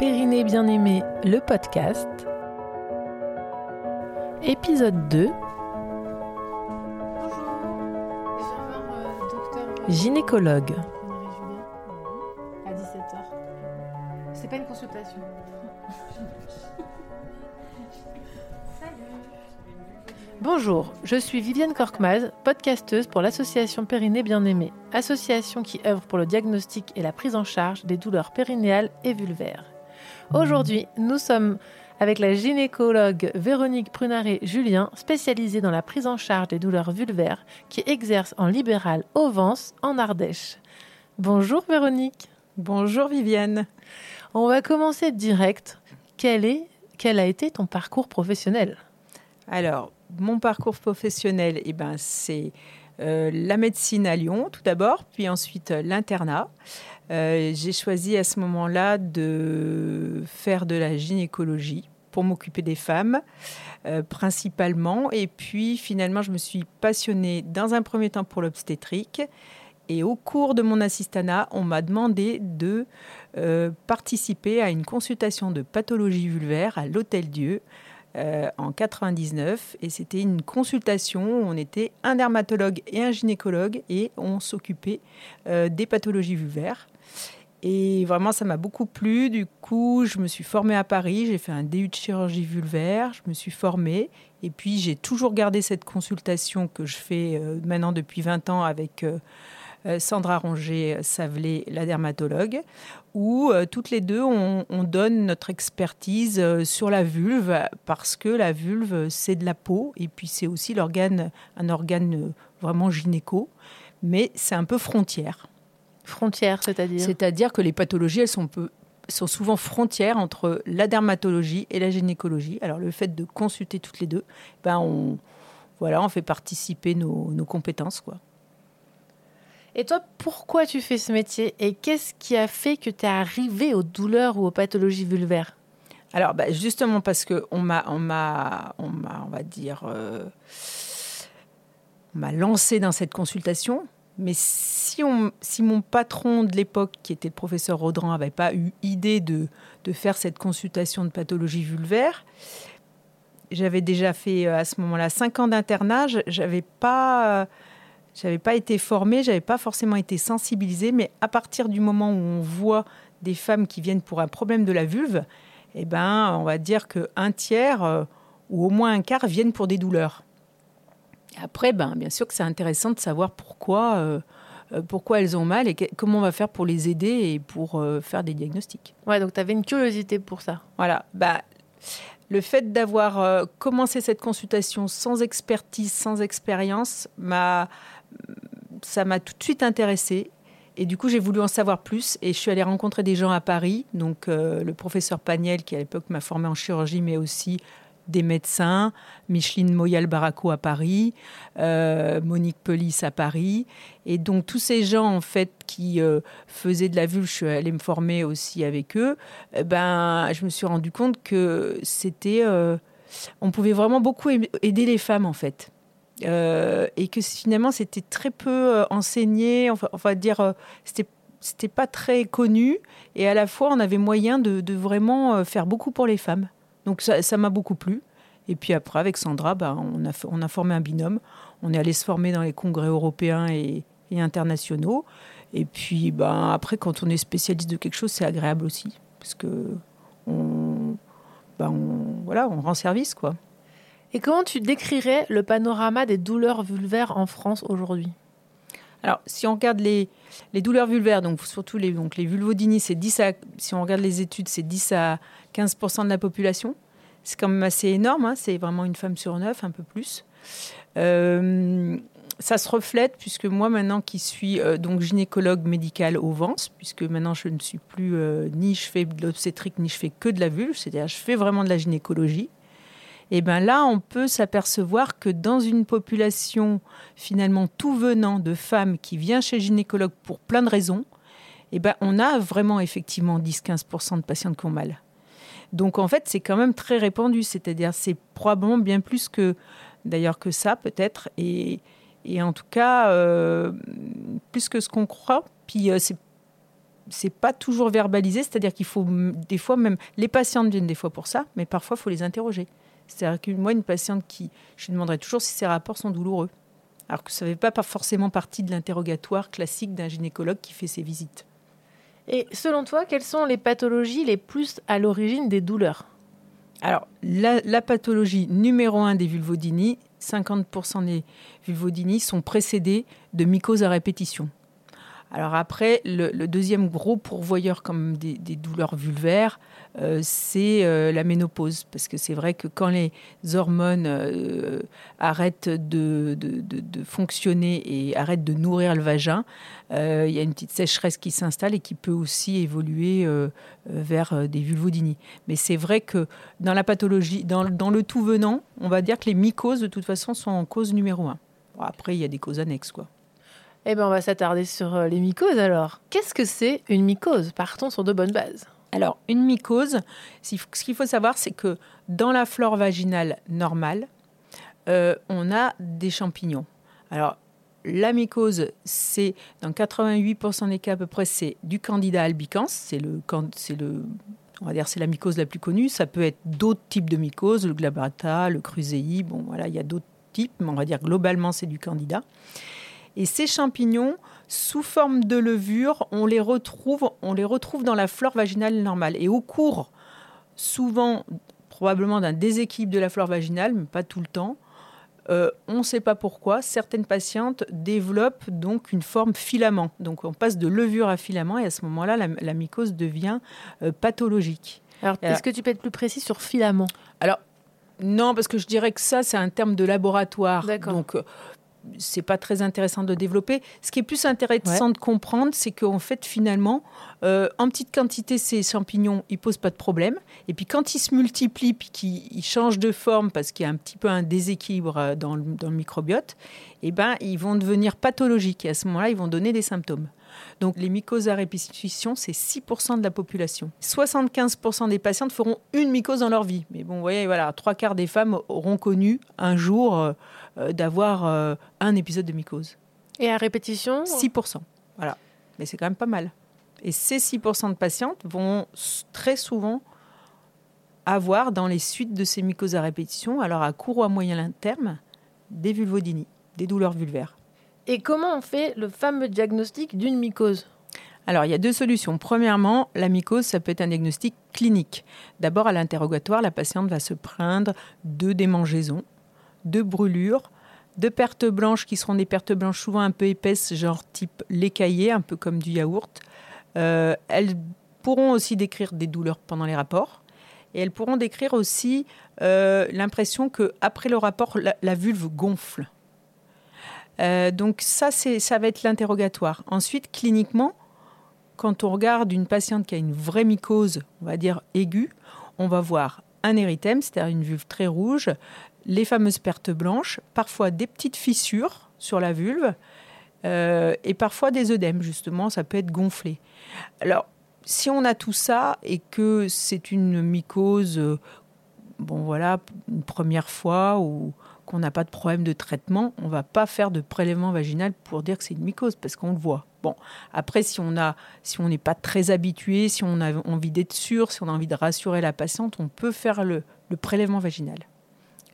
Périnée bien-aimé, le podcast. Épisode 2. Gynécologue. À 17h. C'est pas une consultation. Bonjour, je suis Viviane Korkmaz, podcasteuse pour l'association Périnée Bien-Aimée, association qui œuvre pour le diagnostic et la prise en charge des douleurs périnéales et vulvaires. Aujourd'hui, nous sommes avec la gynécologue Véronique Prunaré-Julien, spécialisée dans la prise en charge des douleurs vulvaires, qui exerce en libéral au Vence, en Ardèche. Bonjour Véronique. Bonjour Viviane. On va commencer direct. Quel, est, quel a été ton parcours professionnel? Alors, mon parcours professionnel, eh ben, c'est euh, la médecine à Lyon tout d'abord, puis ensuite euh, l'internat. Euh, j'ai choisi à ce moment-là de faire de la gynécologie pour m'occuper des femmes principalement. Et puis finalement, je me suis passionnée dans un premier temps pour l'obstétrique. Et au cours de mon assistanat, on m'a demandé de participer à une consultation de pathologie vulvaire à l'Hôtel Dieu euh, en 99 et c'était une consultation où on était un dermatologue et un gynécologue et on s'occupait euh, des pathologies vulvaires. Et vraiment, ça m'a beaucoup plu. Du coup, je me suis formée à Paris. J'ai fait un DU de chirurgie vulvaire. Je me suis formée. Et puis, j'ai toujours gardé cette consultation que je fais euh, maintenant depuis 20 ans avec euh, Sandra Ronget-Savelet, la dermatologue, où euh, toutes les deux, on, donne notre expertise euh, sur la vulve, parce que la vulve, c'est de la peau, et puis c'est aussi l'organe, un organe vraiment gynéco, mais c'est un peu frontière. Frontière, c'est-à-dire C'est-à-dire que les pathologies, elles sont sont souvent frontières entre la dermatologie et la gynécologie. Alors le fait de consulter toutes les deux, ben on, voilà, on fait participer nos, nos compétences. Quoi. Et toi, pourquoi tu fais ce métier et qu'est-ce qui a fait que tu es arrivé aux douleurs ou aux pathologies vulvaires? Alors, bah, justement parce que on m'a, on m'a, on m'a, on va dire, euh, on m'a lancé dans cette consultation. Mais si, on, si mon patron de l'époque, qui était le professeur Rodran, n'avait pas eu idée de, faire cette consultation de pathologie vulvaire, j'avais déjà fait euh, à ce moment-là cinq ans d'internat, j'avais pas j'avais pas été formée, j'avais pas forcément été sensibilisée, mais à partir du moment où on voit des femmes qui viennent pour un problème de la vulve, eh ben, on va dire qu'un tiers euh, ou au moins un quart viennent pour des douleurs. Après, ben, bien sûr que c'est intéressant de savoir pourquoi, euh, euh, pourquoi elles ont mal et comment on va faire pour les aider et pour faire des diagnostics. Ouais, donc tu avais une curiosité pour ça. Voilà. Bah, le fait d'avoir commencé cette consultation sans expertise, sans expérience, m'a ça m'a tout de suite intéressée. Et du coup, j'ai voulu en savoir plus et je suis allée rencontrer des gens à Paris. Donc, euh, le professeur Pagnel, qui à l'époque m'a formé en chirurgie, mais aussi des médecins, Micheline Moyal-Baraco à Paris, euh, Monique Pelis à Paris. Et donc, tous ces gens, en fait, qui euh, faisaient de la vulve, je suis allée me former aussi avec eux. Eh ben, je me suis rendu compte que c'était. on pouvait vraiment beaucoup aider les femmes, en fait. Euh, et que finalement c'était très peu euh, enseigné, on va dire, euh, c'était c'était pas très connu, et à la fois on avait moyen de vraiment faire beaucoup pour les femmes. Donc ça m'a beaucoup plu. Et puis après, avec Sandra, bah, on, a, on a formé un binôme. On est allé se former dans les congrès européens et, et internationaux. Et puis bah, après, quand on est spécialiste de quelque chose, c'est agréable aussi. Parce que on, bah, on, voilà, on rend service, quoi. Et comment tu décrirais le panorama des douleurs vulvaires en France aujourd'hui? Alors, si on regarde les, les douleurs vulvaires, donc surtout les, donc les vulvodynies, c'est 10 à, si on regarde les études, c'est 10 à 15% de la population. C'est quand même assez énorme, hein, c'est vraiment une femme sur neuf, un peu plus. Euh, ça se reflète puisque moi maintenant qui suis euh, donc gynécologue médical au Vence, puisque maintenant je ne suis plus euh, ni je fais de l'obstétrique ni je fais que de la vulve, c'est-à-dire je fais vraiment de la gynécologie et bien là, on peut s'apercevoir que dans une population finalement tout venant de femmes qui vient chez le gynécologue pour plein de raisons, et ben, on a vraiment effectivement 10-15% de patientes qui ont mal. Donc en fait, c'est quand même très répandu, c'est-à-dire c'est probablement bien plus que d'ailleurs que ça peut-être, et, et, en tout cas euh, plus que ce qu'on croit. Puis euh, c'est c'est pas toujours verbalisé, c'est-à-dire qu'il faut des fois même les patientes viennent des fois pour ça, mais parfois il faut les interroger. C'est-à-dire que moi une patiente qui je lui demanderai toujours si ses rapports sont douloureux, alors que ça ne fait pas forcément partie de l'interrogatoire classique d'un gynécologue qui fait ses visites. Et selon toi, quelles sont les pathologies les plus à l'origine des douleurs Alors la, pathologie numéro un des vulvodynies, 50% des vulvodynies sont précédées de mycoses à répétition. Alors après, le, deuxième gros pourvoyeur comme des, douleurs vulvaires, euh, c'est euh, la ménopause. Parce que c'est vrai que quand les hormones euh, arrêtent de, fonctionner et arrêtent de nourrir le vagin, il y a une petite sécheresse qui s'installe et qui peut aussi évoluer vers des vulvodynies. Mais c'est vrai que dans la pathologie, dans, le tout venant, on va dire que les mycoses, de toute façon, sont en cause numéro un. Après, il y a des causes annexes, quoi. Eh bien, on va s'attarder sur euh, les mycoses alors. Qu'est-ce que c'est une mycose? Partons sur de bonnes bases. Alors, une mycose, ce qu'il faut savoir, c'est que dans la flore vaginale normale, euh, on a des champignons. Alors, la mycose, c'est dans 88% des cas à peu près, c'est du candida albicans, c'est le, on va dire, c'est la mycose la plus connue. Ça peut être d'autres types de mycoses, le glabrata, le crusei. Bon, voilà, il y a d'autres types, mais on va dire globalement, c'est du candida. Et ces champignons, sous forme de levure, on les retrouve, on les retrouve dans la flore vaginale normale. Et au cours, souvent, probablement d'un déséquilibre de la flore vaginale, mais pas tout le temps, euh, on ne sait pas pourquoi, certaines patientes développent donc une forme filament. Donc on passe de levure à filament et à ce moment-là, la, la, mycose devient euh, pathologique. Alors, est-ce que tu peux être plus précis sur filament? Alors, non, parce que je dirais que ça, c'est un terme de laboratoire. Donc, c'est pas très intéressant de développer. Ce qui est plus intéressant ouais. de comprendre, c'est qu'en fait, finalement, euh, en petite quantité, ces champignons, ils posent pas de problème. Et puis, quand ils se multiplient, puis qu'ils changent de forme parce qu'il y a un petit peu un déséquilibre euh, dans le, dans le microbiote, eh ben, ils vont devenir pathologiques. Et à ce moment-là, ils vont donner des symptômes. Donc, les mycoses à répétition, c'est 6% de la population. 75% des patientes feront une mycose dans leur vie. Mais bon, vous voyez, voilà, trois quarts des femmes auront connu un jour euh, d'avoir euh, un épisode de mycose. Et à répétition 6%. Voilà. Mais c'est quand même pas mal. Et ces 6% de patientes vont très souvent avoir, dans les suites de ces mycoses à répétition, alors à court ou à moyen terme, des vulvodynies, des douleurs vulvaires. Et comment on fait le fameux diagnostic d'une mycose? Alors, il y a deux solutions. Premièrement, la mycose, ça peut être un diagnostic clinique. D'abord, à l'interrogatoire, la patiente va se plaindre de démangeaisons, de brûlures, de pertes blanches qui seront des pertes blanches souvent un peu épaisses, genre type l'écaillé, un peu comme du yaourt. Euh, elles pourront aussi décrire des douleurs pendant les rapports. Et elles pourront décrire aussi euh, l'impression qu'après le rapport, la, la vulve gonfle. Euh, donc ça, ça va être l'interrogatoire. Ensuite, cliniquement, quand on regarde une patiente qui a une vraie mycose, on va dire aiguë, on va voir un érythème, c'est-à-dire une vulve très rouge, les fameuses pertes blanches, parfois des petites fissures sur la vulve euh, et parfois des œdèmes, justement, ça peut être gonflé. Alors, si on a tout ça et que c'est une mycose, euh, bon voilà, une première fois ou qu'on n'a pas de problème de traitement, on va pas faire de prélèvement vaginal pour dire que c'est une mycose, parce qu'on le voit. Bon, après, si on a, si on n'est pas très habitué, si on a envie d'être sûr, si on a envie de rassurer la patiente, on peut faire le prélèvement vaginal.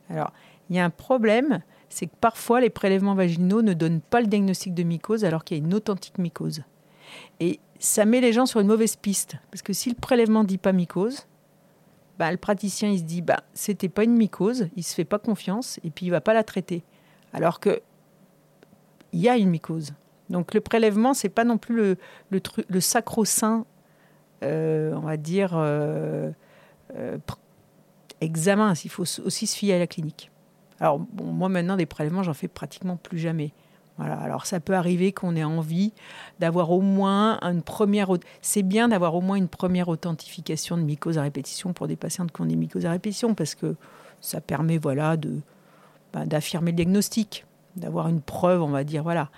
Alors, il y a un problème, c'est que parfois les prélèvements vaginaux ne donnent pas le diagnostic de mycose alors qu'il y a une authentique mycose. Et ça met les gens sur une mauvaise piste, parce que si le prélèvement ne dit pas mycose, bah, le praticien il se dit bah c'était pas une mycose, il se fait pas confiance et puis il va pas la traiter. Alors que il y a une mycose. Donc le prélèvement c'est pas non plus le le sacro-saint, euh, on va dire euh, euh, examen. Il faut aussi se fier à la clinique. Alors moi maintenant des prélèvements j'en fais pratiquement plus jamais. Voilà. Alors ça peut arriver qu'on ait envie d'avoir au moins une première. C'est bien d'avoir au moins une première authentification de mycose à répétition pour des patientes qui ont des mycoses à répétition parce que ça permet voilà de ben, d'affirmer le diagnostic, d'avoir une preuve, on va dire voilà.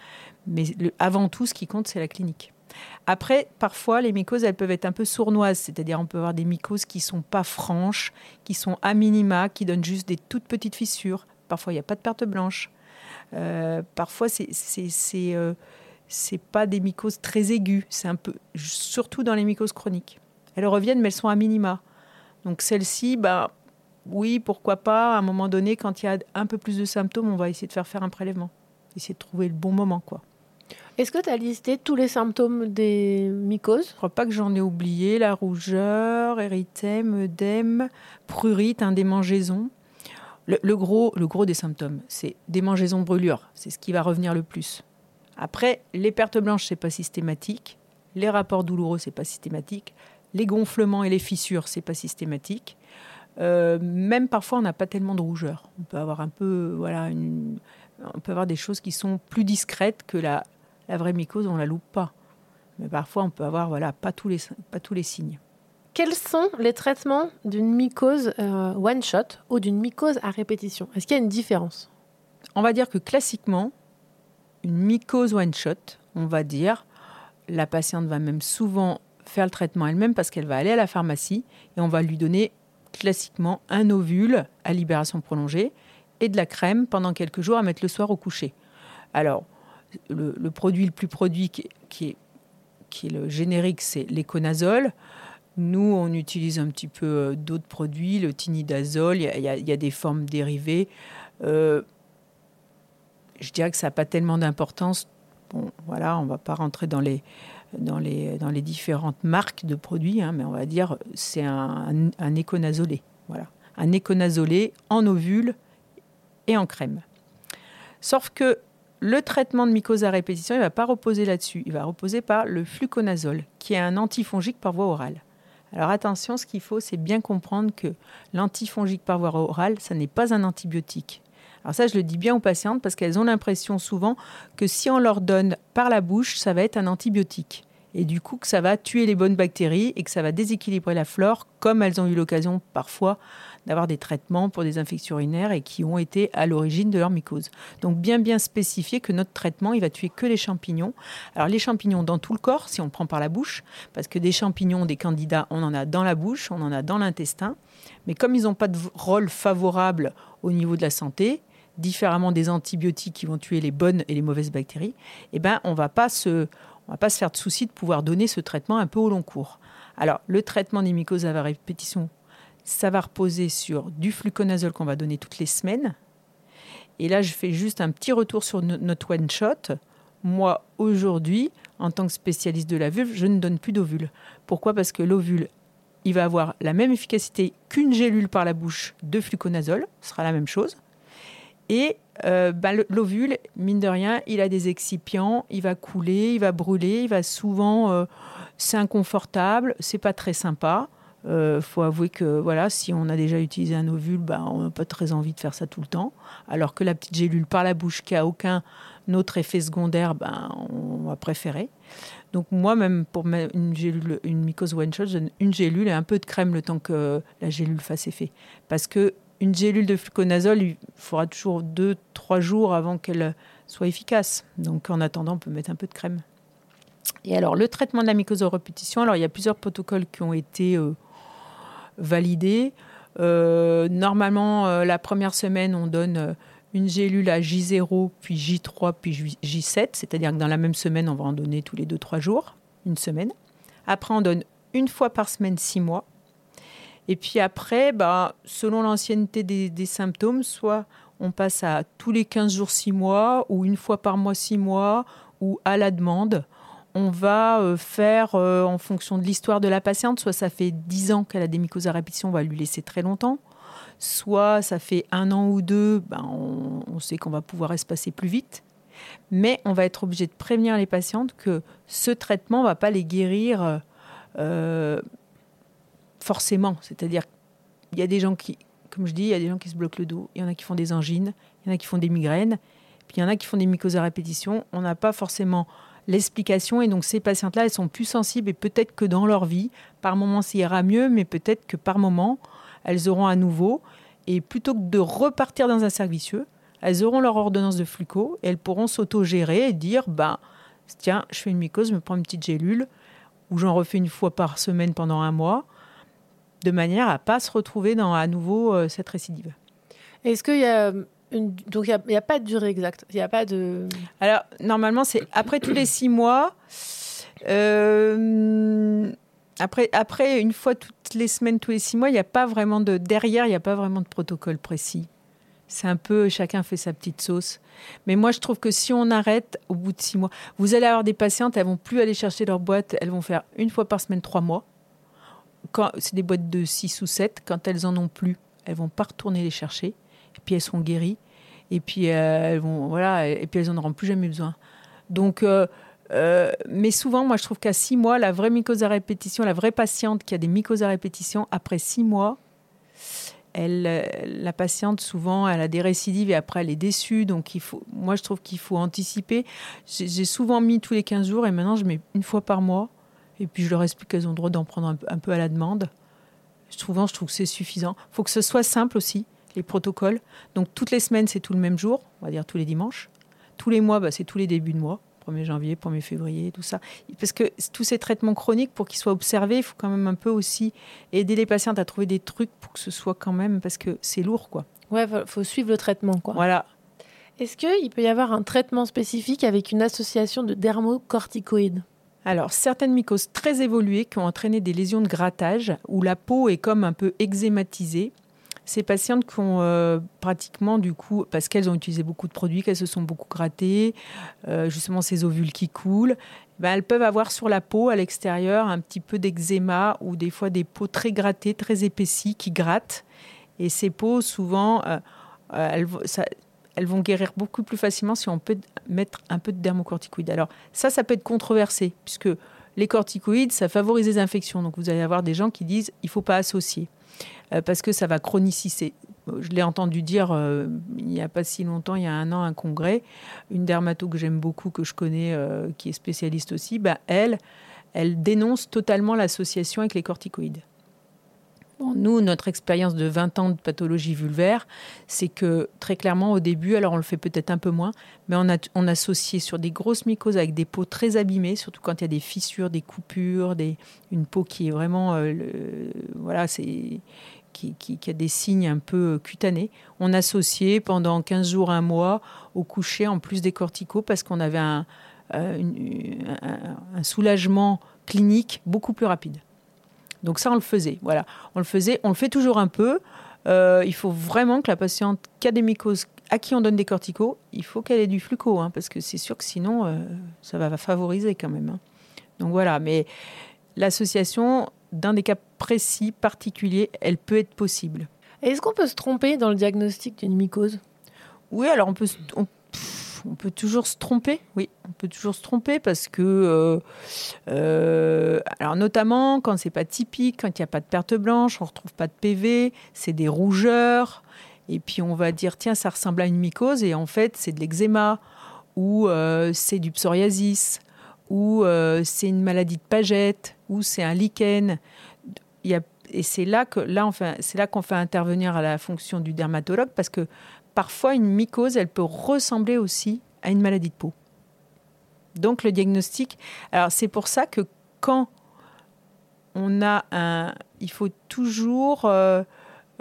Mais avant tout, ce qui compte, c'est la clinique. Après, parfois, les mycoses, elles peuvent être un peu sournoises, c'est-à-dire on peut avoir des mycoses qui sont pas franches, qui sont à minima, qui donnent juste des toutes petites fissures. Parfois, il n'y a pas de perte blanche. Euh, parfois, c'est euh, pas des mycoses très aiguës. C'est un peu, surtout dans les mycoses chroniques. Elles reviennent, mais elles sont à minima. Donc celle-ci, bah, oui, pourquoi pas, à un moment donné, quand il y a un peu plus de symptômes, on va essayer de faire faire un prélèvement. Essayer de trouver le bon moment, quoi. Est-ce que tu as listé tous les symptômes des mycoses? Je crois pas que j'en ai oublié. La rougeur, érythème, œdème, prurite, un démangeaison. Le, gros, le gros des symptômes, c'est démangeaison, brûlure. C'est ce qui va revenir le plus. Après, les pertes blanches, c'est pas systématique. Les rapports douloureux, c'est pas systématique. Les gonflements et les fissures, c'est pas systématique. Euh, même parfois, on n'a pas tellement de rougeur. On peut avoir un peu, voilà, on peut avoir des choses qui sont plus discrètes que la, la vraie mycose, on la loupe pas. Mais parfois, on peut avoir, voilà, pas tous les, pas tous les signes. Quels sont les traitements d'une mycose euh, one shot ou d'une mycose à répétition? Est-ce qu'il y a une différence? On va dire que classiquement, une mycose one shot, on va dire, la patiente va même souvent faire le traitement elle-même parce qu'elle va aller à la pharmacie et on va lui donner classiquement un ovule à libération prolongée et de la crème pendant quelques jours à mettre le soir au coucher. Alors, le, produit le plus produit qui, est, qui est le générique, c'est l'éconazole. Nous, on utilise un petit peu euh, d'autres produits, le tinidazole, il y, a, des formes dérivées. Euh, je dirais que ça n'a pas tellement d'importance. Bon, voilà, on ne va pas rentrer dans les, dans les, dans les différentes marques de produits, hein, mais on va dire c'est un, un, éconazolé. Voilà. Un éconazolé en ovule et en crème. Sauf que le traitement de mycose à répétition, il ne va pas reposer là-dessus. Il va reposer par le fluconazole, qui est un antifongique par voie orale. Alors attention, ce qu'il faut, c'est bien comprendre que l'antifongique par voie orale, ça n'est pas un antibiotique. Alors ça, je le dis bien aux patientes parce qu'elles ont l'impression souvent que si on leur donne par la bouche, ça va être un antibiotique. Et du coup, que ça va tuer les bonnes bactéries et que ça va déséquilibrer la flore, comme elles ont eu l'occasion parfois d'avoir des traitements pour des infections urinaires et qui ont été à l'origine de leur mycose. Donc bien bien spécifier que notre traitement, il va tuer que les champignons. Alors les champignons dans tout le corps, si on le prend par la bouche, parce que des champignons, des candidats, on en a dans la bouche, on en a dans l'intestin. Mais comme ils n'ont pas de rôle favorable au niveau de la santé, différemment des antibiotiques qui vont tuer les bonnes et les mauvaises bactéries, eh ben, on ne va pas se faire de souci de pouvoir donner ce traitement un peu au long cours. Alors, le traitement des mycoses à répétition, ça va reposer sur du fluconazole qu'on va donner toutes les semaines. Et là, je fais juste un petit retour sur notre one shot. Moi, aujourd'hui, en tant que spécialiste de la vulve, je ne donne plus d'ovule. Pourquoi? Parce que l'ovule, il va avoir la même efficacité qu'une gélule par la bouche de fluconazole, ce sera la même chose. Et euh, bah, l'ovule, mine de rien, il a des excipients, il va couler, il va brûler, il va souvent, euh, c'est inconfortable, c'est pas très sympa. Euh, faut avouer que voilà, si on a déjà utilisé un ovule, ben, on n'a pas très envie de faire ça tout le temps. Alors que la petite gélule par la bouche qui a aucun autre effet secondaire, ben, on va préférer. Donc moi, même pour une gélule, une mycose one shot, une gélule et un peu de crème le temps que la gélule fasse effet. Parce que une gélule de fluconazole, il faudra toujours 2-3 jours avant qu'elle soit efficace. Donc en attendant, on peut mettre un peu de crème. Et alors, le traitement de la mycose à répétition, alors il y a plusieurs protocoles qui ont été euh, validé. Euh, normalement, euh, la première semaine, on donne euh, une gélule à J0, puis J3, puis J7, c'est-à-dire que dans la même semaine, on va en donner tous les 2-3 jours, une semaine. Après, on donne une fois par semaine, 6 mois. Et puis après, bah, selon l'ancienneté des, des, symptômes, soit on passe à tous les 15 jours, 6 mois, ou une fois par mois, 6 mois, ou à la demande on va euh, faire euh, en fonction de l'histoire de la patiente, soit ça fait 10 ans qu'elle a des mycoses à répétition, on va lui laisser très longtemps, soit ça fait un an ou deux, ben on, sait qu'on va pouvoir espacer plus vite. Mais on va être obligé de prévenir les patientes que ce traitement ne va pas les guérir euh, forcément. C'est-à-dire qu'il y a des gens qui, comme je dis, il y a des gens qui se bloquent le dos, il y en a qui font des angines, il y en a qui font des migraines, puis il y en a qui font des mycoses à répétition. On n'a pas forcément l'explication. Et donc ces patientes-là, elles sont plus sensibles et peut-être que dans leur vie, par moment, ça ira mieux, mais peut-être que par moment, elles auront à nouveau. Et plutôt que de repartir dans un cercle elles auront leur ordonnance de fluco et elles pourront s'auto-gérer et dire, ben, tiens, je fais une mycose, je me prends une petite gélule, ou j'en refais une fois par semaine pendant un mois, de manière à pas se retrouver dans à nouveau euh, cette récidive. Est-ce qu'il y a Donc il n'y a, pas de durée exacte. Il a pas de. Alors, normalement, c'est après tous les six mois. Euh, après, après, une fois toutes les semaines, tous les six mois, il n'y a pas vraiment de. Derrière, il n'y a pas vraiment de protocole précis. C'est un peu. Chacun fait sa petite sauce. Mais moi, je trouve que si on arrête au bout de six mois, vous allez avoir des patientes, elles vont plus aller chercher leur boîte, elles vont faire une fois par semaine, trois mois. C'est des boîtes de six ou sept, quand elles en ont plus, elles vont pas retourner les chercher. Et puis elles seront guéries. Et puis euh, elles vont voilà. Et puis elles en auront plus jamais besoin. Donc, euh, euh, mais souvent, moi, je trouve qu'à six mois, la vraie mycose à répétition, la vraie patiente qui a des mycoses à répétition, après six mois, elle, la patiente, souvent, elle a des récidives et après, elle est déçue. Donc, il faut, moi, je trouve qu'il faut anticiper. J'ai souvent mis tous les 15 jours et maintenant, je mets une fois par mois. Et puis, je leur explique qu'elles ont le droit d'en prendre un, un peu à la demande. Souvent, je trouve que c'est suffisant. Il faut que ce soit simple aussi, les protocoles. Donc, toutes les semaines, c'est tout le même jour, on va dire tous les dimanches. Tous les mois, bah, c'est tous les débuts de mois. 1er janvier, 1er février, tout ça. Parce que tous ces traitements chroniques, pour qu'ils soient observés, il faut quand même un peu aussi aider les patientes à trouver des trucs pour que ce soit quand même, parce que c'est lourd, quoi. Ouais, faut, faut suivre le traitement, quoi. Voilà. Est-ce qu'il peut y avoir un traitement spécifique avec une association de dermocorticoïdes? Alors, certaines mycoses très évoluées qui ont entraîné des lésions de grattage, où la peau est comme un peu eczématisée, ces patientes qui ont euh, pratiquement, du coup, parce qu'elles ont utilisé beaucoup de produits, qu'elles se sont beaucoup grattées, euh, justement ces ovules qui coulent, ben, elles peuvent avoir sur la peau, à l'extérieur, un petit peu d'eczéma ou des fois des peaux très grattées, très épaissies, qui grattent. Et ces peaux, souvent, euh, elles, elles vont guérir beaucoup plus facilement si on peut mettre un peu de dermocorticoïdes. Alors, ça, ça peut être controversé, puisque les corticoïdes, ça favorise les infections. Donc, vous allez avoir des gens qui disent il ne faut pas associer, parce que ça va chroniciser. Je l'ai entendu dire euh, il n'y a pas si longtemps, il y a un an, un congrès, une dermato que j'aime beaucoup, que je connais, euh, qui est spécialiste aussi, bah, elle, elle dénonce totalement l'association avec les corticoïdes. Nous, notre expérience de 20 ans de pathologie vulvaire, c'est que très clairement au début, alors on le fait peut-être un peu moins, mais on a associait sur des grosses mycoses avec des peaux très abîmées, surtout quand il y a des fissures, des coupures, une peau qui est vraiment, euh, voilà, qui, a des signes un peu cutanés. On associait pendant 15 jours, un mois au coucher en plus des corticaux parce qu'on avait un, euh, soulagement clinique beaucoup plus rapide. Donc ça, on le faisait. Voilà, on le faisait. On le fait toujours un peu. Euh, il faut vraiment que la patiente qui a des mycoses, à qui on donne des corticaux, il faut qu'elle ait du fluco, hein, parce que c'est sûr que sinon, euh, ça va favoriser quand même. hein. Donc voilà, mais l'association, dans des cas précis, particuliers, elle peut être possible. Est-ce qu'on peut se tromper dans le diagnostic d'une mycose? Oui, alors on peut, se- on, pff, on peut toujours se tromper. Oui, on peut toujours se tromper parce que, euh, euh, alors notamment quand c'est pas typique, quand il n'y a pas de perte blanche, on retrouve pas de PV, c'est des rougeurs, et puis on va dire tiens ça ressemble à une mycose et en fait c'est de l'eczéma ou euh, c'est du psoriasis ou c'est une maladie de Paget ou c'est un lichen. Il y a et c'est là que là c'est là qu'on fait intervenir à la fonction du dermatologue parce que parfois une mycose elle peut ressembler aussi à une maladie de peau. Donc le diagnostic, alors c'est pour ça que quand on a un, il faut toujours euh,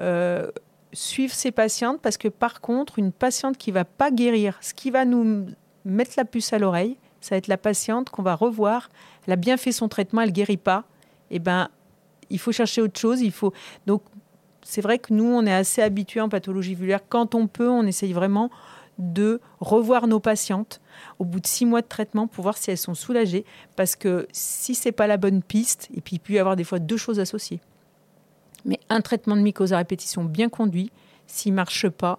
euh, suivre ses patientes parce que par contre une patiente qui va pas guérir, ce qui va nous mettre la puce à l'oreille, ça va être la patiente qu'on va revoir. Elle a bien fait son traitement, elle guérit pas. Et ben il faut chercher autre chose. Il faut donc c'est vrai que nous on est assez habitués en pathologie vulvaire. Quand on peut, on essaye vraiment de revoir nos patientes au bout de six mois de traitement pour voir si elles sont soulagées. Parce que si c'est pas la bonne piste, et puis il peut y avoir des fois deux choses associées. Mais un traitement de mycose à répétition bien conduit, s'il marche pas,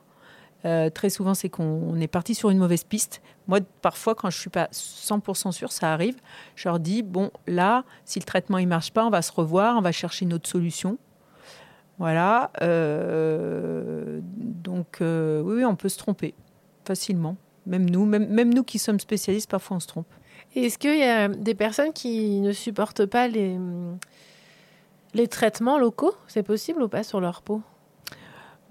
euh, très souvent c'est qu'on est parti sur une mauvaise piste. Moi, parfois, quand je suis pas 100% sûre, ça arrive. Je leur dis bon, là, si le traitement il marche pas, on va se revoir, on va chercher une autre solution. Voilà. euh, donc, euh, oui, oui, on peut se tromper facilement. Même nous, même, même nous qui sommes spécialistes, parfois on se trompe. Est-ce qu'il y a des personnes qui ne supportent pas les, les traitements locaux? C'est possible ou pas sur leur peau?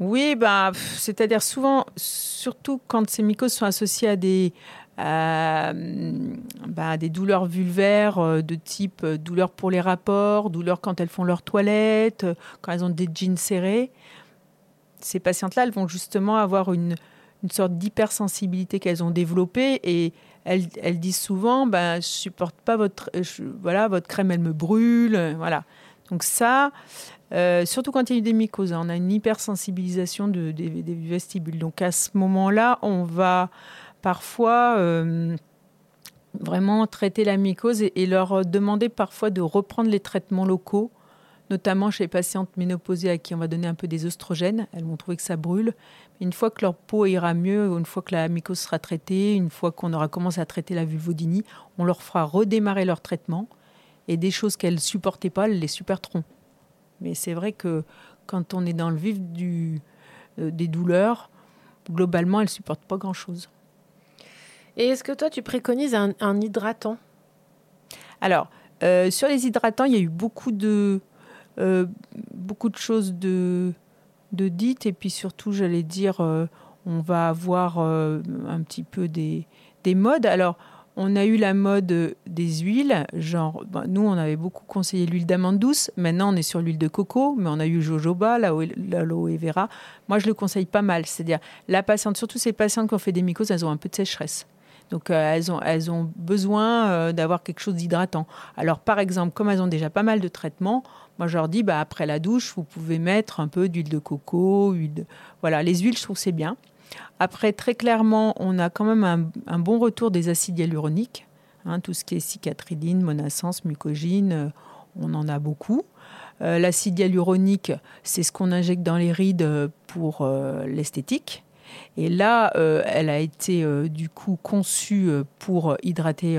Oui, bah, c'est-à-dire souvent, surtout quand ces mycoses sont associées à des, bah, des douleurs vulvaires euh, de type euh, douleurs pour les rapports, douleurs quand elles font leur toilette, euh, quand elles ont des jeans serrés. Ces patientes-là, elles vont justement avoir une, sorte d'hypersensibilité qu'elles ont développée et elles, disent souvent ben, Je supporte pas votre, voilà, votre crème, elle me brûle. Voilà. Donc, ça, euh, surtout quand il y a eu des mycoses, hein, on a une hypersensibilisation de, des, vestibules. Donc, à ce moment-là, on va parfois. Euh, vraiment traiter la mycose et, leur demander parfois de reprendre les traitements locaux, notamment chez les patientes ménopausées à qui on va donner un peu des oestrogènes. Elles vont trouver que ça brûle. Une fois que leur peau ira mieux, une fois que la mycose sera traitée, une fois qu'on aura commencé à traiter la vulvodynie, on leur fera redémarrer leur traitement et des choses qu'elles supportaient pas, elles les supporteront. Mais c'est vrai que quand on est dans le vif euh, des douleurs, globalement, elles supportent pas grand-chose. Et est-ce que toi, tu préconises un, hydratant? Alors, euh, sur les hydratants, il y a eu beaucoup de, euh, beaucoup de choses de, dites. Et puis surtout, j'allais dire, euh, on va avoir un petit peu des, des modes. Alors, on a eu la mode des huiles, genre, ben, nous, on avait beaucoup conseillé l'huile d'amande douce. Maintenant, on est sur l'huile de coco, mais on a eu jojoba, l'aloe vera. Moi, je le conseille pas mal. C'est-à-dire, la patiente, surtout ces patientes qui ont fait des mycoses, elles ont un peu de sécheresse. Donc euh, elles, ont, besoin euh, d'avoir quelque chose d'hydratant. Alors par exemple, comme elles ont déjà pas mal de traitements, moi je leur dis, bah, après la douche, vous pouvez mettre un peu d'huile de coco, huile voilà, les huiles, je trouve c'est bien. Après, très clairement, on a quand même un, bon retour des acides hyaluroniques. Hein, tout ce qui est cicatridine, monascence, mucogine, euh, on en a beaucoup. L'acide hyaluronique, c'est ce qu'on injecte dans les rides pour l'esthétique. Et là, euh, elle a été euh, du coup conçue euh, pour hydrater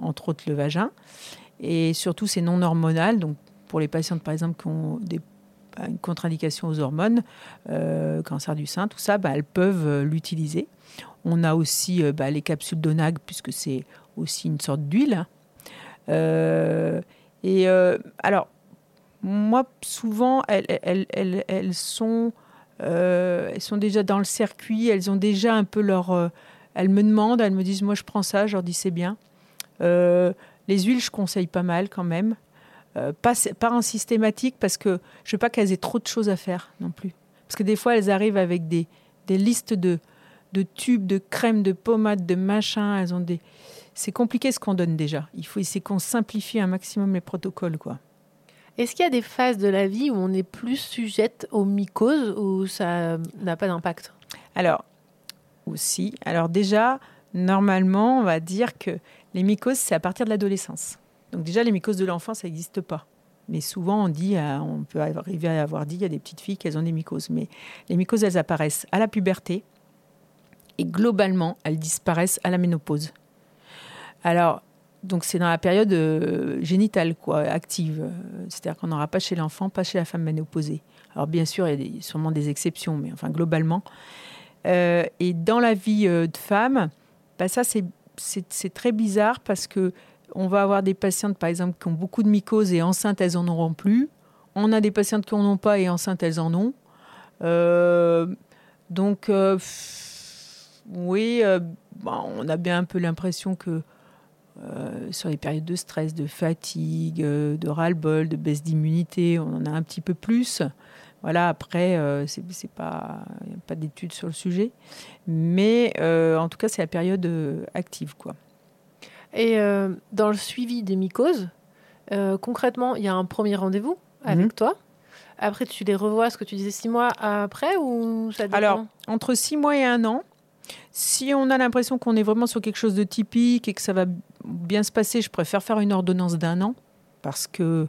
entre autres le vagin. Et surtout, c'est non hormonal. Donc, pour les patientes, par exemple, qui ont bah, une contre-indication aux hormones, cancer du sein, tout ça, bah, elles peuvent l'utiliser. On a aussi bah, les capsules d'onag, puisque c'est aussi une sorte d'huile. et alors, moi, souvent, elles sont euh, elles sont déjà dans le circuit, elles ont déjà un peu leur... Euh, elles me demandent, elles me disent, moi je prends ça, je leur dis c'est bien. Euh, les huiles, je conseille pas mal quand même. pas, pas en systématique parce que je veux pas qu'elles aient trop de choses à faire non plus. Parce que des fois, elles arrivent avec des, des listes de, de tubes, de crèmes, de pommades, de machins. Elles ont des... C'est compliqué ce qu'on donne déjà. Il faut essayer qu'on simplifie un maximum les protocoles, quoi. Est-ce qu'il y a des phases de la vie où on est plus sujette aux mycoses ou ça n'a pas d'impact? Alors, aussi. Alors déjà, normalement, on va dire que les mycoses, c'est à partir de l'adolescence. Donc déjà, les mycoses de l'enfance, ça n'existe pas. Mais souvent, on dit, euh, on peut arriver à avoir dit, il y a des petites filles qui ont des mycoses. Mais les mycoses, elles apparaissent à la puberté et globalement, elles disparaissent à la ménopause. Alors, donc c'est dans la période euh, génitale, quoi, active. C'est-à-dire qu'on n'aura pas chez l'enfant, pas chez la femme ménopausée. Alors bien sûr, il y a sûrement des exceptions, mais enfin globalement. Euh, et dans la vie euh, de femme, bah, ça c'est très bizarre parce que on va avoir des patientes, par exemple, qui ont beaucoup de mycoses et enceintes, elles en auront plus. On a des patientes qui n'en ont pas et enceintes, elles en ont. donc, oui, on a bien un peu l'impression que euh, sur les périodes de stress, de fatigue, euh, de ras-le-bol, de baisse d'immunité, on en a un petit peu plus. Voilà, après, euh, c'est pas, il n'y a pas d'études sur le sujet. Mais en tout cas, c'est la période active. Quoi. Et dans le suivi des mycoses, concrètement, il y a un premier rendez-vous avec mhm. toi. Après, tu les revois, ce que tu disais, six mois après ou ça Alors, entre six mois et un an, si on a l'impression qu'on est vraiment sur quelque chose de typique et que ça va bien se passer, je préfère faire une ordonnance d'un an parce que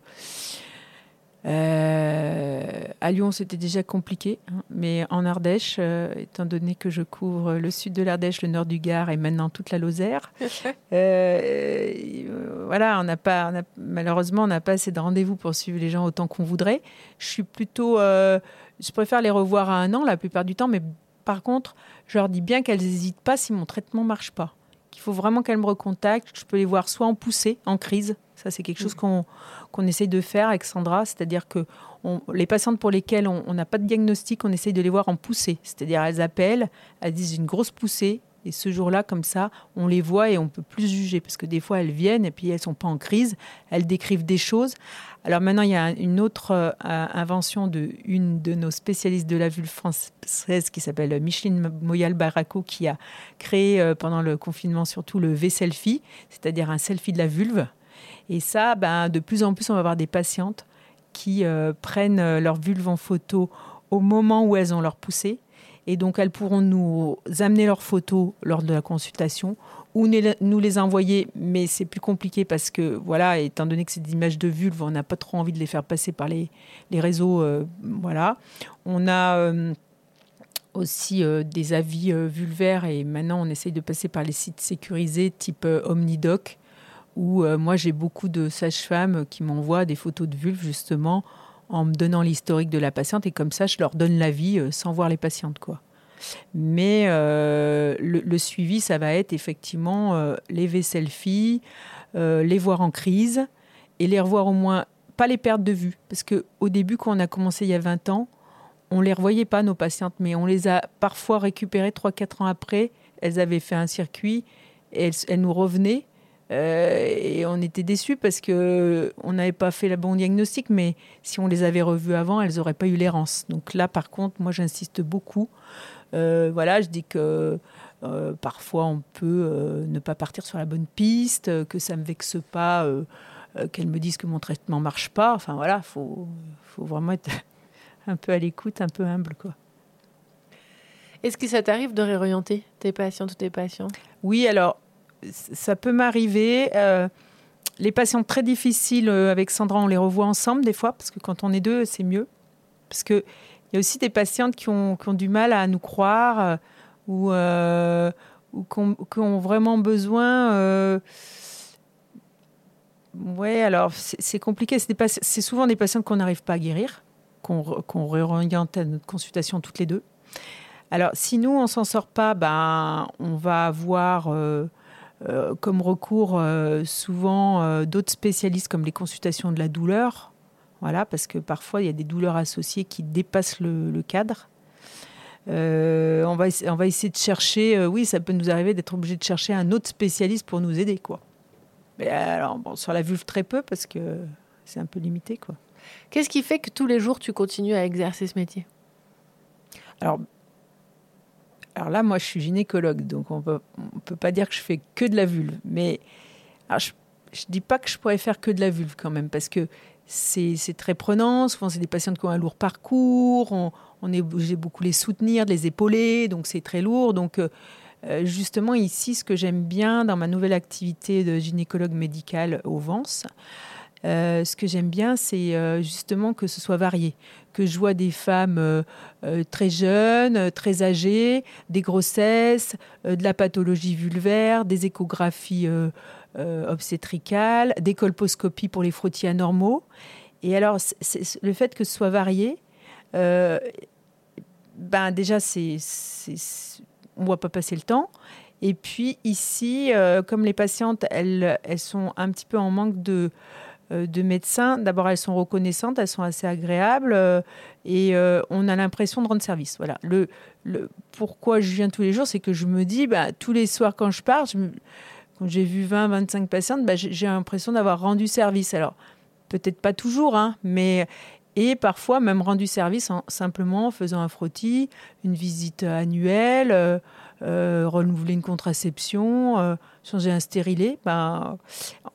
euh, à Lyon, c'était déjà compliqué, hein, mais en Ardèche, euh, étant donné que je couvre le sud de l'Ardèche, le nord du Gard et maintenant toute la Lozère, euh, voilà, on n'a pas, malheureusement, on n'a pas assez de rendez-vous pour suivre les gens autant qu'on voudrait. Je suis plutôt, je préfère les revoir à un an la plupart du temps, mais par contre, je leur dis bien qu'elles n'hésitent pas si mon traitement marche pas. Faut vraiment qu'elles me recontactent. Je peux les voir soit en poussée, en crise. Ça, c'est quelque chose mm. qu'on essaye de faire avec Sandra. C'est-à-dire que les patientes pour lesquelles on n'a pas de diagnostic, on essaye de les voir en poussée. C'est-à-dire elles appellent, elles disent une grosse poussée. Et ce jour-là, comme ça, on les voit et on peut plus juger parce que des fois elles viennent et puis elles sont pas en crise, elles décrivent des choses. Alors maintenant, il y a une autre euh, invention de une de nos spécialistes de la vulve française qui s'appelle Micheline Moyal-Baraco qui a créé euh, pendant le confinement surtout le V-selfie, c'est-à-dire un selfie de la vulve. Et ça, ben, de plus en plus, on va avoir des patientes qui euh, prennent leur vulve en photo au moment où elles ont leur poussée. Et donc, elles pourront nous amener leurs photos lors de la consultation ou nous les envoyer, mais c'est plus compliqué parce que, voilà, étant donné que c'est des images de vulve, on n'a pas trop envie de les faire passer par les, les réseaux. Euh, voilà. On a euh, aussi euh, des avis vulvaires et maintenant on essaye de passer par les sites sécurisés type Omnidoc, où moi j'ai beaucoup de sages-femmes qui m'envoient des photos de vulve justement en me donnant l'historique de la patiente et comme ça je leur donne l'avis sans voir les patientes. quoi. Mais euh, le, suivi, ça va être effectivement euh, les V-selfies, euh, les voir en crise et les revoir au moins, pas les perdre de vue. Parce qu'au début, quand on a commencé il y a 20 ans, on ne les revoyait pas, nos patientes, mais on les a parfois récupérées 3-4 ans après. Elles avaient fait un circuit elles, nous revenaient. Et on était déçus parce que on n'avait pas fait le bon diagnostic, mais si on les avait revues avant, elles n'auraient pas eu l'errance. Donc là, par contre, moi, j'insiste beaucoup euh, voilà, je dis que euh, parfois on peut euh, ne pas partir sur la bonne piste, que ça ne me vexe pas qu'elle me dise que mon traitement marche pas. Enfin voilà, faut, faut vraiment être un peu à l'écoute, un peu humble, quoi. Est-ce que ça t'arrive de réorienter tes patients ou tes patients? Oui, alors ça peut m'arriver. les patients très difficiles avec Sandra, on les revoit ensemble des fois parce que quand on est deux, c'est mieux. Parce que il y a aussi des patientes qui ont, du mal à nous croire euh, ou, euh, qui, ont, vraiment besoin. Euh, ouais, alors c'est compliqué. C'est souvent des patientes qu'on n'arrive pas à guérir, qu'on réoriente à notre consultation toutes les deux. Alors, si nous, on s'en sort pas, ben, on va avoir comme recours souvent d'autres spécialistes comme les consultations de la douleur, voilà, parce que parfois il y a des douleurs associées qui dépassent le, cadre. Euh, on, va, on va essayer de chercher, euh, oui, ça peut nous arriver d'être obligé de chercher un autre spécialiste pour nous aider, quoi. Mais alors, bon, sur la vulve, très peu, parce que c'est un peu limité, quoi. Qu'est-ce qui fait que tous les jours, tu continues à exercer ce métier? Alors, alors là, moi, je suis gynécologue, donc on ne peut pas dire que je fais que de la vulve. Mais je ne dis pas que je pourrais faire que de la vulve quand même, parce que c'est très prenant. Souvent, c'est des patients qui ont un lourd parcours. On, est obligé beaucoup les soutenir, de les épauler, donc c'est très lourd. Donc, euh, euh, justement, ici, ce que j'aime bien dans ma nouvelle activité de gynécologue médical au Vence, ce que j'aime bien, c'est justement que ce soit varié, que je vois des femmes très jeunes, très âgées, des grossesses, de la pathologie vulvaire, des échographies euh, obstétricale, des colposcopies pour les frottis anormaux. Et alors, le fait que ce soit varié, euh, ben déjà, c'est, on ne voit pas passer le temps. Et puis ici, euh, comme les patientes, elles, elles sont un petit peu en manque de, de médecins. D'abord, elles sont reconnaissantes, elles sont assez agréables et on a l'impression de rendre service. Voilà. Le, le, pourquoi je viens tous les jours, c'est que je me dis, bah, tous les soirs quand je pars, je quand j'ai vu 20, 25 patientes, bah, j'ai l'impression d'avoir rendu service. Alors, peut-être pas toujours, hein, mais et parfois même rendu service en simplement faisant un frottis, une visite annuelle, euh, euh, renouveler une contraception, euh, changer un stérilet. Ben,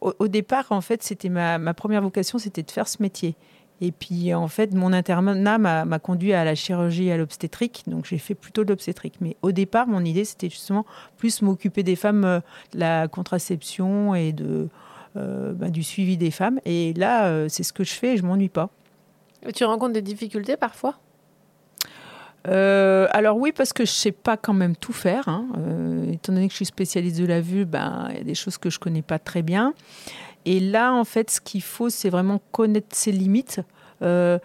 au, départ, en fait, c'était ma, ma, première vocation, c'était de faire ce métier. Et puis, en fait, mon internat m'a conduit à la chirurgie et à l'obstétrique. Donc, j'ai fait plutôt de l'obstétrique. Mais au départ, mon idée, c'était justement plus m'occuper des femmes, euh, de la contraception et de, euh, bah, du suivi des femmes. Et là, c'est ce que je fais et je m'ennuie pas. Tu rencontres des difficultés parfois? Alors oui, parce que je sais pas quand même tout faire. Hein. étant donné que je suis spécialiste de la vue, ben il y a des choses que je connais pas très bien. Et là, en fait, ce qu'il faut, c'est vraiment connaître ses limites. Euh,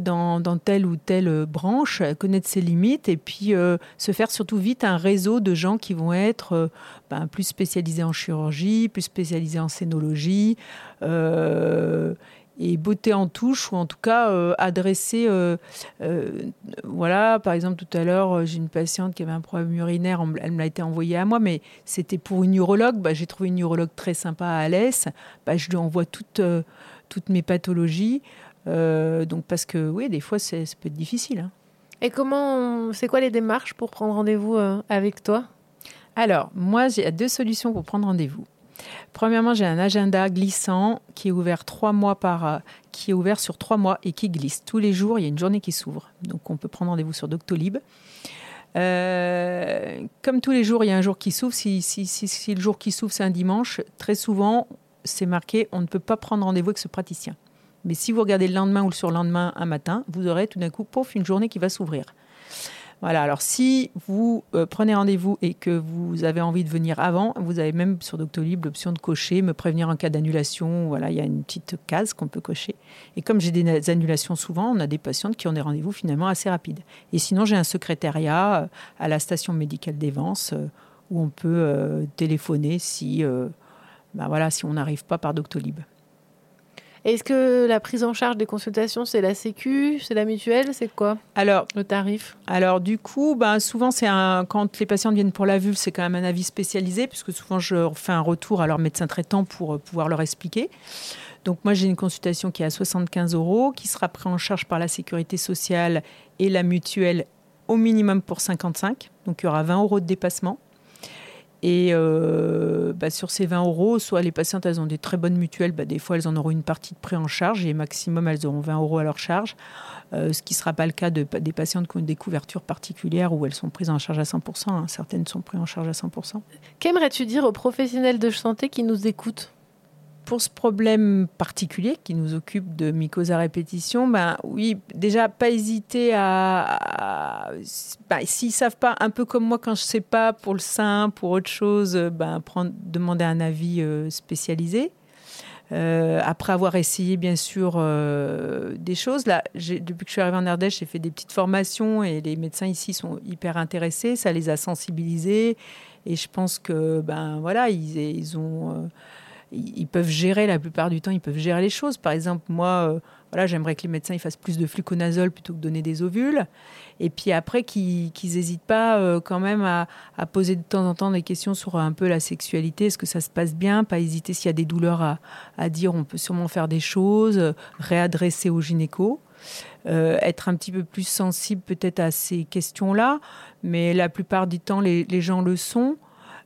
dans, telle ou telle branche, connaître ses limites et puis euh, se faire surtout vite un réseau de gens qui vont être euh, ben, plus spécialisés en chirurgie, plus spécialisés en scénologie. Et beauté en touche ou en tout cas euh, adresser euh, euh, voilà par exemple tout à l'heure j'ai une patiente qui avait un problème urinaire elle me l'a été envoyée à moi mais c'était pour une urologue. Bah, j'ai trouvé une urologue très sympa à Alès. Bah, je lui envoie toutes toutes mes pathologies. Donc parce que oui des fois c'est ça peut être difficile hein. et comment c'est quoi les démarches pour prendre rendez-vous avec toi? Alors moi j'ai deux solutions pour prendre rendez-vous Premièrement, j'ai un agenda glissant qui est ouvert trois mois par, euh, qui est ouvert sur trois mois et qui glisse tous les jours. Il y a une journée qui s'ouvre, donc on peut prendre rendez-vous sur Doctolib. Euh, comme tous les jours, il y a un jour qui s'ouvre. Si, si, si, le jour qui s'ouvre, c'est un dimanche, très souvent, c'est marqué on ne peut pas prendre rendez-vous avec ce praticien. Mais si vous regardez le lendemain ou le surlendemain un matin, vous aurez tout d'un coup, pouf, une journée qui va s'ouvrir. Voilà, alors si vous euh, prenez rendez-vous et que vous avez envie de venir avant, vous avez même sur Doctolib l'option de cocher, me prévenir en cas d'annulation. Voilà, il y a une petite case qu'on peut cocher. Et comme j'ai des annulations souvent, on a des patientes qui ont des rendez-vous finalement assez rapides. Et sinon, j'ai un secrétariat euh, à la station médicale d'Evance euh, où on peut téléphoner si, ben voilà, si on n'arrive pas par Doctolib. Est-ce que la prise en charge des consultations, c'est la Sécu, c'est la mutuelle, c'est quoi Alors le tarif? Alors du coup, ben, souvent c'est un quand les patients viennent pour la vulve, c'est quand même un avis spécialisé puisque souvent je fais un retour à leur médecin traitant pour euh, pouvoir leur expliquer. Donc moi j'ai une consultation qui est à 75 euros, qui sera prise en charge par la sécurité sociale et la mutuelle au minimum pour 55. Donc il y aura 20 euros de dépassement. Et euh, bah, sur ces 20 euros, soit les patientes, elles ont des très bonnes mutuelles, bah, des fois elles en auront une partie de prêt en charge et maximum elles auront 20 euros à leur charge, euh, ce qui ne sera pas le cas de, des patientes qui ont des couvertures particulières où elles sont prises en charge à 100%. Hein. Certaines sont prises en charge à 100%. Qu'aimerais-tu dire aux professionnels de santé qui nous écoutent? Pour ce problème particulier qui nous occupe de mycose à répétition, ben oui, déjà pas hésiter à, ben, s'ils savent pas, un peu comme moi quand je sais pas pour le sein, pour autre chose, ben prendre, demander un avis euh, spécialisé. Euh, après avoir essayé bien sûr euh, des choses, là, depuis que je suis arrivée en Ardèche, j'ai fait des petites formations et les médecins ici sont hyper intéressés, ça les a sensibilisés. Et je pense que ben voilà, ils, ils ont ils peuvent gérer la plupart du temps, ils peuvent gérer les choses. Par exemple, moi, euh, voilà, j'aimerais que les médecins ils fassent plus de fluconazole plutôt que donner des ovules. Et puis après, qu'ils n'hésitent pas euh, quand même à, poser de temps en temps des questions sur un peu la sexualité. Est-ce que ça se passe bien? Pas hésiter s'il y a des douleurs à, dire, on peut sûrement faire des choses, réadresser au gynéco. Euh, être un petit peu plus sensible peut-être à ces questions-là, mais la plupart du temps, les gens le sont.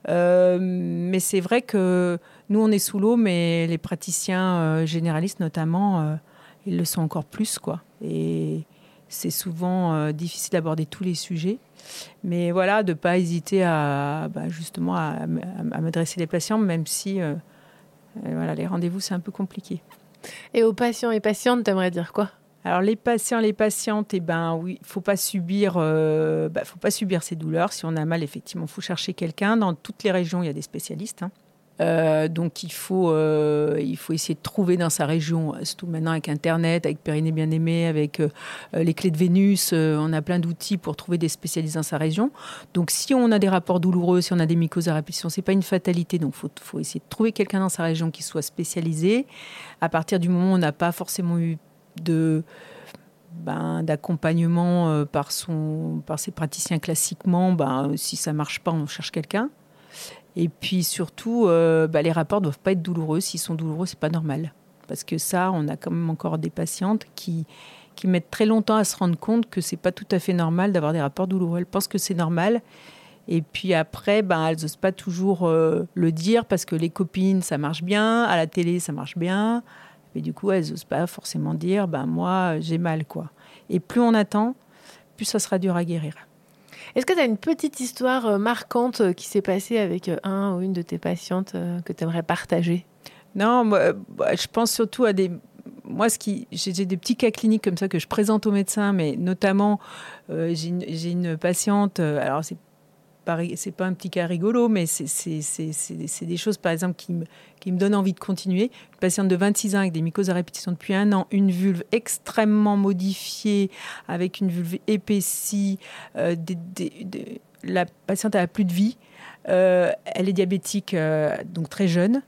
mais c'est vrai que nous, on est sous l'eau, mais les praticiens euh, généralistes, notamment, euh, ils le sont encore plus, quoi. Et c'est souvent euh, difficile d'aborder tous les sujets. Mais voilà, de ne pas hésiter à, bah, justement, à, m'adresser les patients, même si voilà, les rendez-vous, c'est un peu compliqué. Et aux patients et patientes, tu aimerais dire quoi? Alors les patients, les patientes, eh ben oui, faut pas subir, bah, faut pas subir ces douleurs. Si on a mal, effectivement, faut chercher quelqu'un. Dans toutes les régions, il y a des spécialistes. Hein. Euh, donc il faut, euh, il faut essayer de trouver dans sa région, surtout maintenant avec Internet, avec Périnée Bien-Aimé, avec euh, les clés de Vénus, on a plein d'outils pour trouver des spécialistes dans sa région. Donc si on a des rapports douloureux, si on a des mycoses à répétition, c'est pas une fatalité, donc il faut, faut, essayer de trouver quelqu'un dans sa région qui soit spécialisé. À partir du moment où on n'a pas forcément eu de... Ben, d'accompagnement par, par ses praticiens classiquement, ben, si ça marche pas, on cherche quelqu'un. Et puis surtout, euh, bah, les rapports ne doivent pas être douloureux. S'ils sont douloureux, c'est pas normal. Parce que ça, on a quand même encore des patientes qui, qui mettent très longtemps à se rendre compte que c'est pas tout à fait normal d'avoir des rapports douloureux. Elles pensent que c'est normal. Et puis après, ben, elles n'osent pas toujours euh, le dire parce que les copines, ça marche bien, à la télé, ça marche bien. Et du coup, elles n'osent pas forcément dire, ben, moi, j'ai mal. quoi. Et plus on attend, plus ça sera dur à guérir. Est-ce que tu as une petite histoire euh, marquante euh, qui s'est passée avec euh, un ou une de tes patientes que tu aimerais partager? Non, bah, je pense surtout à des. Moi, ce qui, j'ai des petits cas cliniques comme ça que je présente aux médecins, mais notamment, j'ai une, une, patiente. alors, c'est c'est pas un petit cas rigolo, mais c'est des choses, par exemple, qui me, donnent envie de continuer. Une patiente de 26 ans avec des mycoses à répétition depuis un an, une vulve extrêmement modifiée, avec une vulve épaissie. Euh, la patiente a plus de vie. Euh, elle est diabétique, euh, donc très jeune.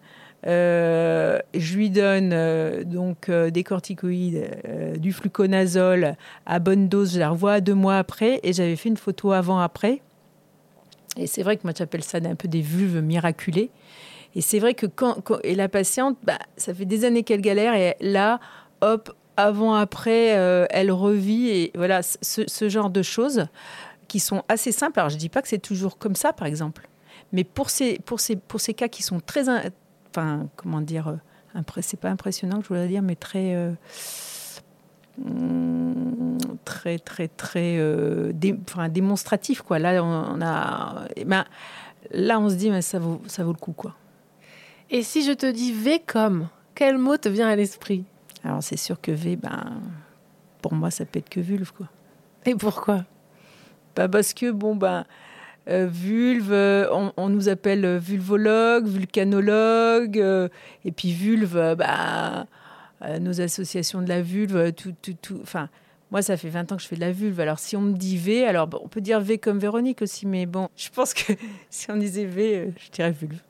Je lui donne donc des corticoïdes, du fluconazole à bonne dose. Je la revois deux mois après et j'avais fait une photo avant-après. Et c'est vrai que moi, j'appelle ça un peu des vulves miraculées. Et c'est vrai que quand, et la patiente, bah, ça fait des années qu'elle galère et là, hop, avant-après, euh, elle revit et voilà ce, genre de choses qui sont assez simples. Alors je dis pas que c'est toujours comme ça, par exemple, mais pour ces pour ces pour ces cas qui sont très, in- enfin comment dire, euh, c'est pas impressionnant que je voulais dire, mais très euh, très très très euh, dé- enfin, démonstratif quoi. Là on, a, eh ben, là on se dit mais ça vaut ça vaut le coup quoi. Et si je te dis V comme, quel mot te vient à l'esprit? Alors c'est sûr que V, ben pour moi ça peut être que vulve quoi. Et pourquoi? Bah, parce que bon ben euh, vulve, euh, on, on nous appelle vulvologue, vulcanologue, et puis vulve, bah, nos associations de la vulve, euh, tout, tout, tout. Enfin, moi, ça fait 20 ans que je fais de la vulve. Alors, si on me dit V, alors bon, on peut dire V comme Véronique aussi, mais bon, je pense que si on disait V, euh, je dirais vulve.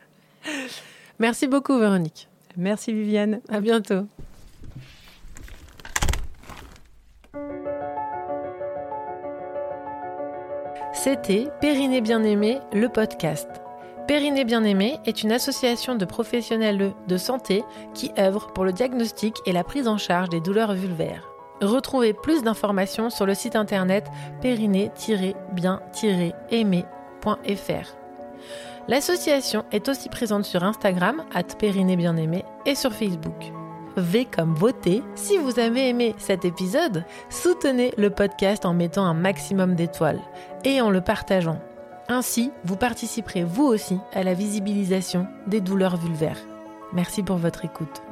Merci beaucoup, Véronique. Merci Viviane. À bientôt. C'était Périnée Bien-Aimé, le podcast. Périnée Bien-Aimé est une association de professionnels de santé qui œuvre pour le diagnostic et la prise en charge des douleurs vulvaires. Retrouvez plus d'informations sur le site internet périnée-bien-aimé.fr. L'association est aussi présente sur Instagram, at Périnée Bien-Aimé, et sur Facebook. V comme voter. Si vous avez aimé cet épisode, soutenez le podcast en mettant un maximum d'étoiles et en le partageant. Ainsi, vous participerez vous aussi à la visibilisation des douleurs vulvaires. Merci pour votre écoute.